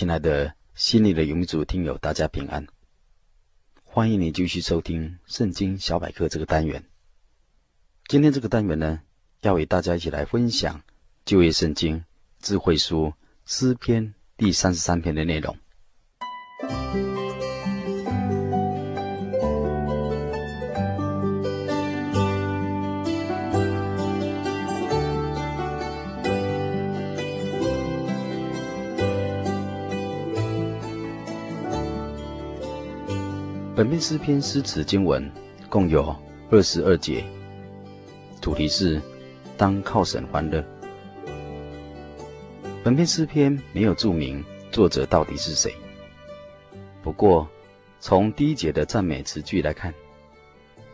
亲爱的心里的永主听友，大家平安！欢迎你继续收听《圣经小百科》这个单元。今天这个单元呢，要与大家一起来分享旧约圣经智慧书诗篇第三十三篇的内容。本篇诗篇诗词经文共有二十二节，主题是当靠神欢乐。本篇诗篇没有注明作者到底是谁，不过从第一节的赞美词句来看，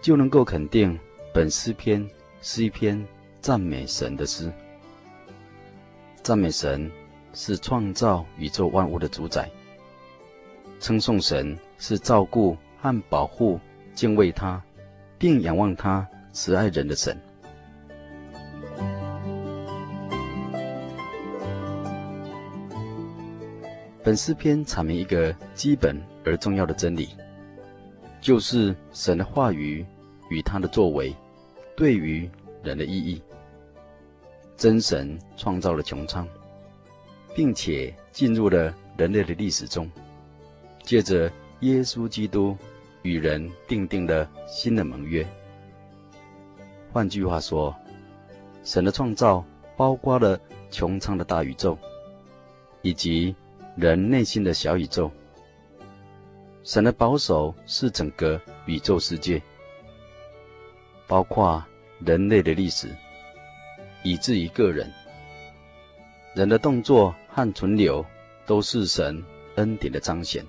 就能够肯定本诗篇是一篇赞美神的诗。赞美神是创造宇宙万物的主宰，称颂神是照顾。和保护、敬畏他，并仰望他慈爱人的神。本诗篇阐明一个基本而重要的真理，就是神的话语与他的作为对于人的意义。真神创造了穹苍，并且进入了人类的历史中，借着耶稣基督。与人订定了新的盟约。换句话说，神的创造包括了穹苍的大宇宙，以及人内心的小宇宙。神的保守是整个宇宙世界，包括人类的历史，以至于个人。人的动作和存留都是神恩典的彰显。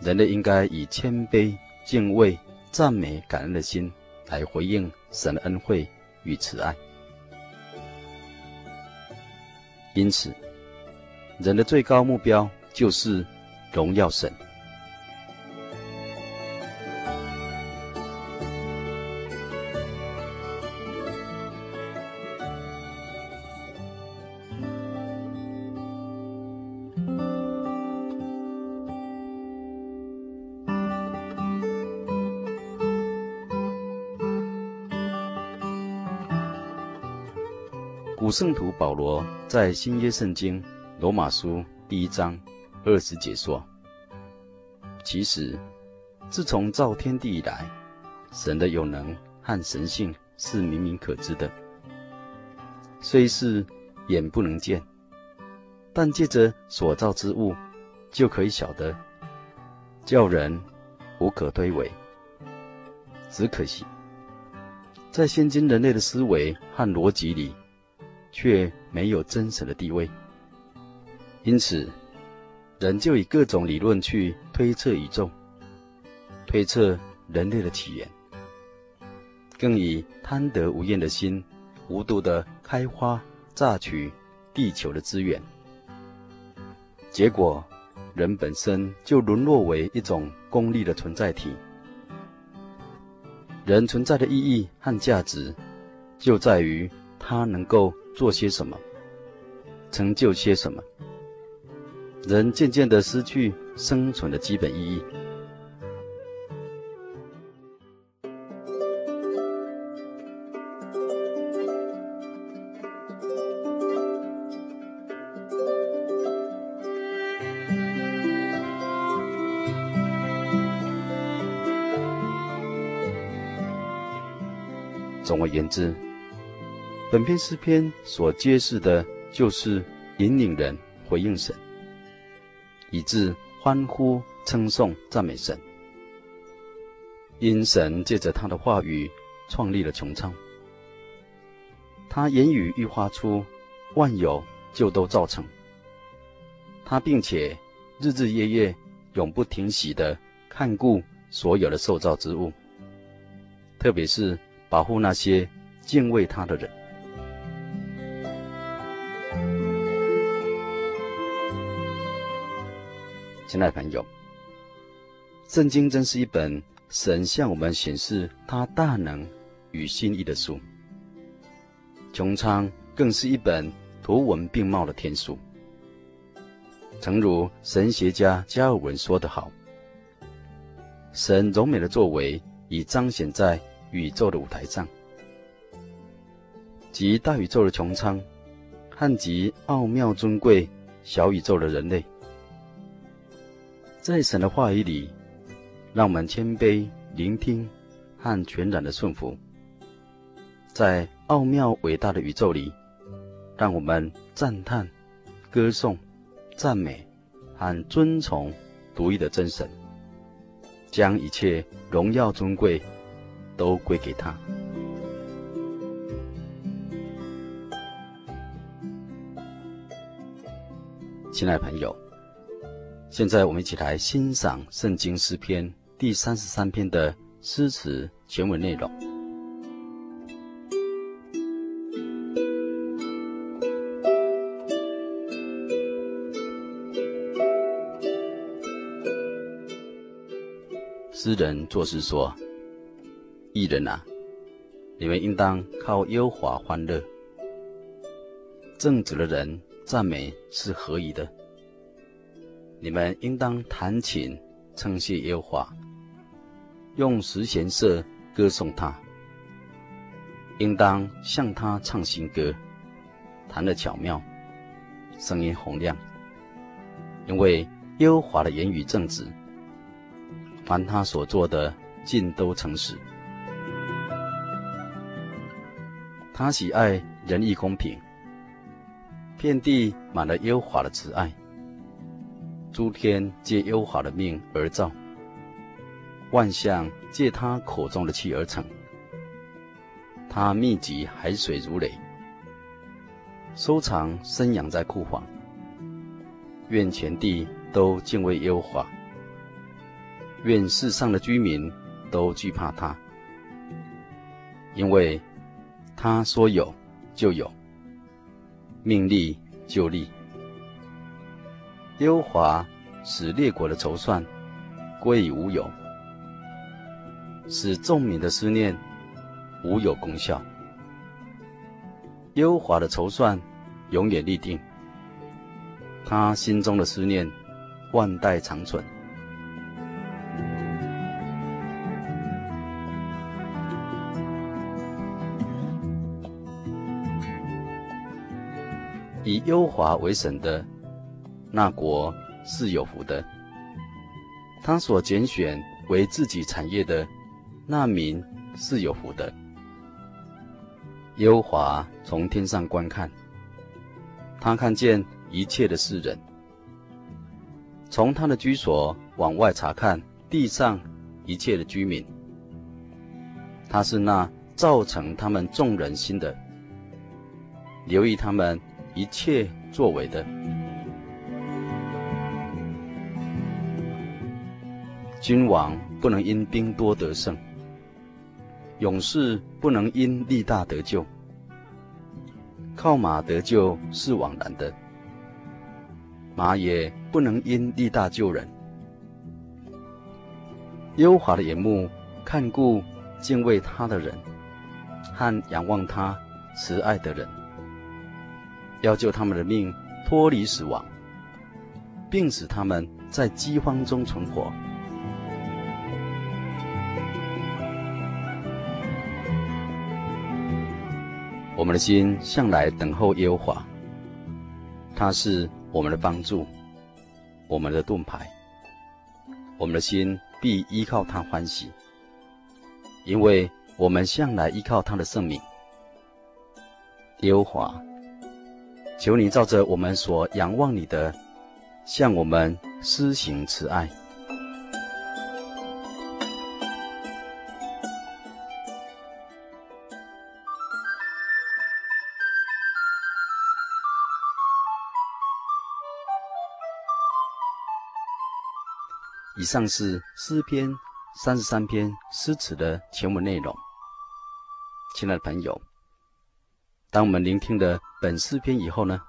人类应该以谦卑、敬畏、赞美、感恩的心来回应神的恩惠与慈爱。因此，人的最高目标就是荣耀神。圣徒保罗在新约圣经罗马书第一章二十节说：“其实，自从造天地以来，神的有能和神性是明明可知的，虽是眼不能见，但借着所造之物，就可以晓得，叫人无可推诿。只可惜，在现今人类的思维和逻辑里。”却没有真神的地位，因此，人就以各种理论去推测宇宙，推测人类的起源，更以贪得无厌的心，无度的开发榨取地球的资源，结果，人本身就沦落为一种功利的存在体。人存在的意义和价值，就在于他能够。做些什么，成就些什么，人渐渐的失去生存的基本意义。总而言之。本篇诗篇所揭示的，就是引领人回应神，以致欢呼称颂赞美神，因神借着他的话语创立了穹苍，他言语一发出，万有就都造成。他并且日日夜夜永不停息地看顾所有的受造之物，特别是保护那些敬畏他的人。亲爱的朋友，圣经真是一本。神向我们显示他大能与心意的书，穹苍更是一本图文并茂的天书。诚如神学家加尔文说得好：“神柔美的作为已彰显在宇宙的舞台上，及大宇宙的穹苍，和极奥妙尊贵小宇宙的人类，在神的话语里。”让我们谦卑聆听和全然的顺服，在奥妙伟大的宇宙里，让我们赞叹、歌颂、赞美和尊崇独一的真神，将一切荣耀尊贵都归给他。亲爱的朋友。现在我们一起来欣赏《圣经诗篇》第三十三篇的诗词全文内容。诗人作诗说：“艺人啊，你们应当靠优华欢乐；正直的人赞美是合宜的。”你们应当弹琴称谢耶和华，用十弦瑟歌颂他。应当向他唱新歌，弹得巧妙，声音洪亮。因为耶和华的言语正直，凡他所做的尽都诚实。他喜爱仁义公平，遍地满了耶和华的慈爱。诸天借耶和华的命而造，万象借他口中的气而成。他密集海水如雷，收藏深洋在库房。愿全地都敬畏耶和华，愿世上的居民都惧怕他，因为他说有就有，命立就立。耶和华使列国的筹算归于无有，使众民的思念无有功效。耶和华的筹算永远立定，他心中的思念万代长存。以耶和华为神的。那国是有福的，他所拣选为自己产业的那民是有福的。优华从天上观看，他看见一切的世人；从他的居所往外查看地上一切的居民。他是那造成他们众人心的，留意他们一切作为的。君王不能因兵多得胜，勇士不能因力大得救。靠马得救是枉然的，马也不能因力大救人。优华的眼目看顾敬畏他的人，和仰望他慈爱的人，要救他们的命脱离死亡，并使他们在饥荒中存活。我们的心向来等候耶和华，他是我们的帮助，我们的盾牌。我们的心必依靠他欢喜，因为我们向来依靠他的圣名。耶和华，求你照着我们所仰望你的，向我们施行慈爱。上是诗篇三十三篇诗词的全文内容。亲爱的朋友，当我们聆听了本诗篇以后呢，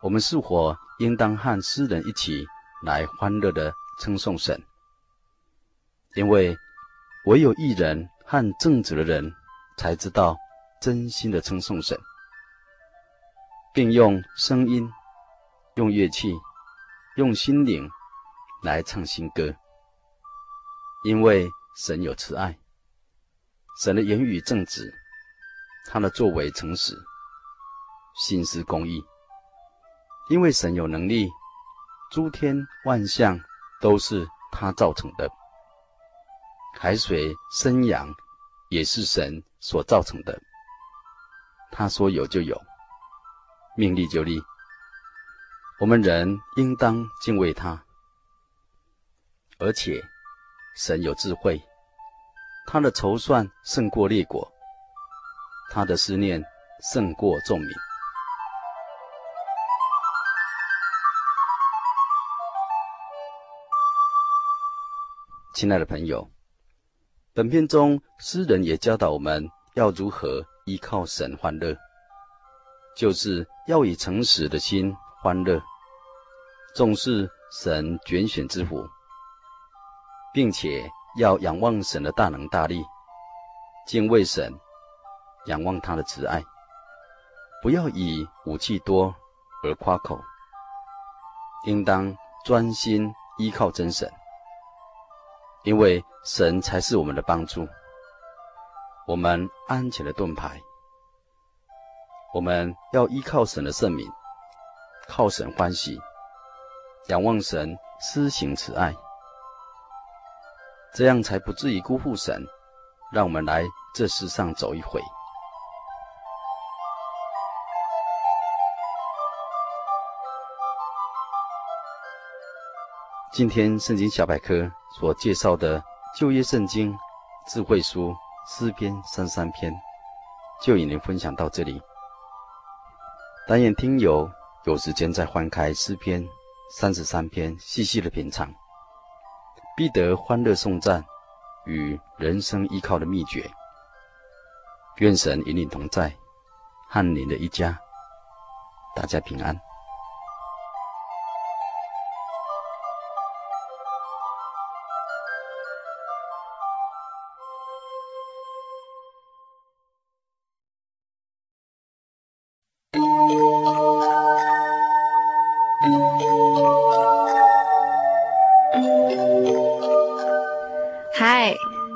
我们是否应当和诗人一起来欢乐的称颂神？因为唯有义人和正直的人才知道真心的称颂神，并用声音、用乐器、用心灵来唱新歌。因为神有慈爱，神的言语正直，他的作为诚实，心思公义。因为神有能力，诸天万象都是他造成的，海水生阳也是神所造成的。他说有就有，命立就立。我们人应当敬畏他，而且神有智慧，他的筹算胜过列国，他的思念胜过众民。亲爱的朋友，本篇中诗人也教导我们要如何依靠神欢乐，就是要以诚实的心欢乐，重视神拣选之福，并且要仰望神的大能大力，敬畏神，仰望他的慈爱，不要以武器多而夸口，应当专心依靠真神。因为神才是我们的帮助，我们安全的盾牌。我们要依靠神的圣名，靠神欢喜，仰望神施行慈爱，这样才不至于辜负神。让我们来这世上走一回。今天圣经小百科所介绍的旧约圣经智慧书诗篇三十三篇，就与您分享到这里。但愿听友有时间再翻开诗篇三十三篇，细细的品尝，记得欢乐颂赞与人生依靠的秘诀。愿神与你同在，和您的一家，大家平安。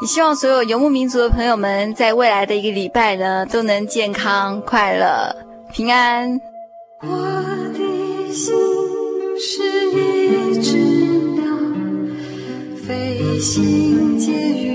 也希望所有游牧民族的朋友们，在未来的一个礼拜呢，都能健康、快乐、平安。我的心是一只鸟，飞行介于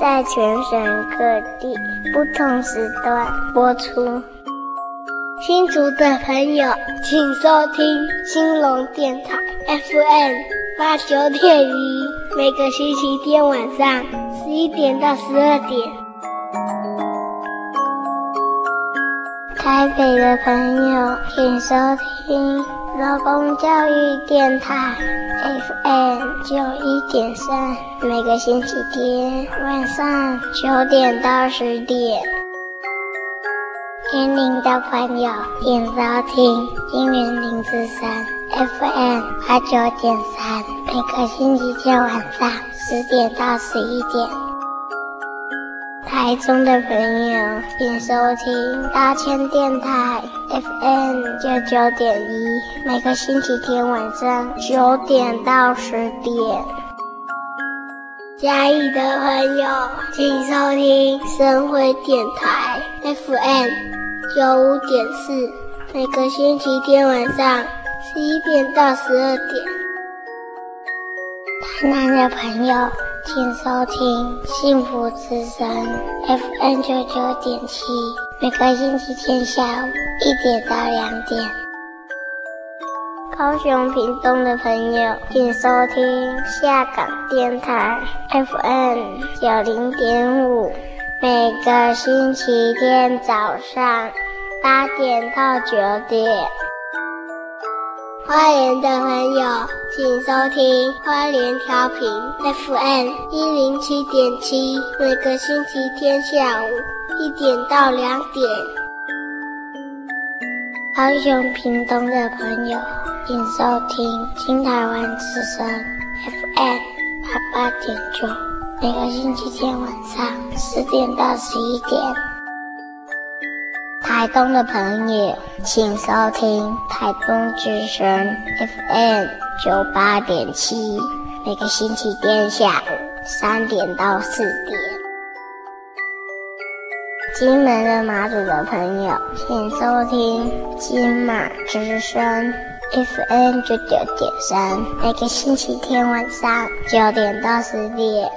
在全省各地不同时段播出。新竹的朋友，请收听兴隆电台 FM 八九点一，每个星期天晚上十一点到十二点。台北的朋友，请收听劳工教育电台 FM 九一点三，每个星期天晚上九点到十点。天灵的朋友，请收听金源零四三 FM 八九点三，每个星期天晚上十点到十一点。台中的朋友，请收听大千电台 FM 九九点一，每个星期天晚上九点到十点。嘉义的朋友，请收听深辉电台 FM 九五点四，每个星期天晚上十一点到十二点。台南的朋友。请收听幸福之声 FM 九九点七，每个星期天下午一点到两点。高雄屏东的朋友，请收听下港电台 FM 九零点五，每个星期天早上八点到九点。花莲的朋友，请收听花莲调频 FM 一零七点七，每个星期天下午一点到两点。高雄屏东的朋友，请收听新台湾之声 FM 八八点九，每个星期天晚上十点到十一点。台东的朋友，请收听台东之声 FM 九八点七，每个星期天下午三点到四点。金门的马祖的朋友，请收听金马之声 FM 九九点三，每个星期天晚上九点到十点。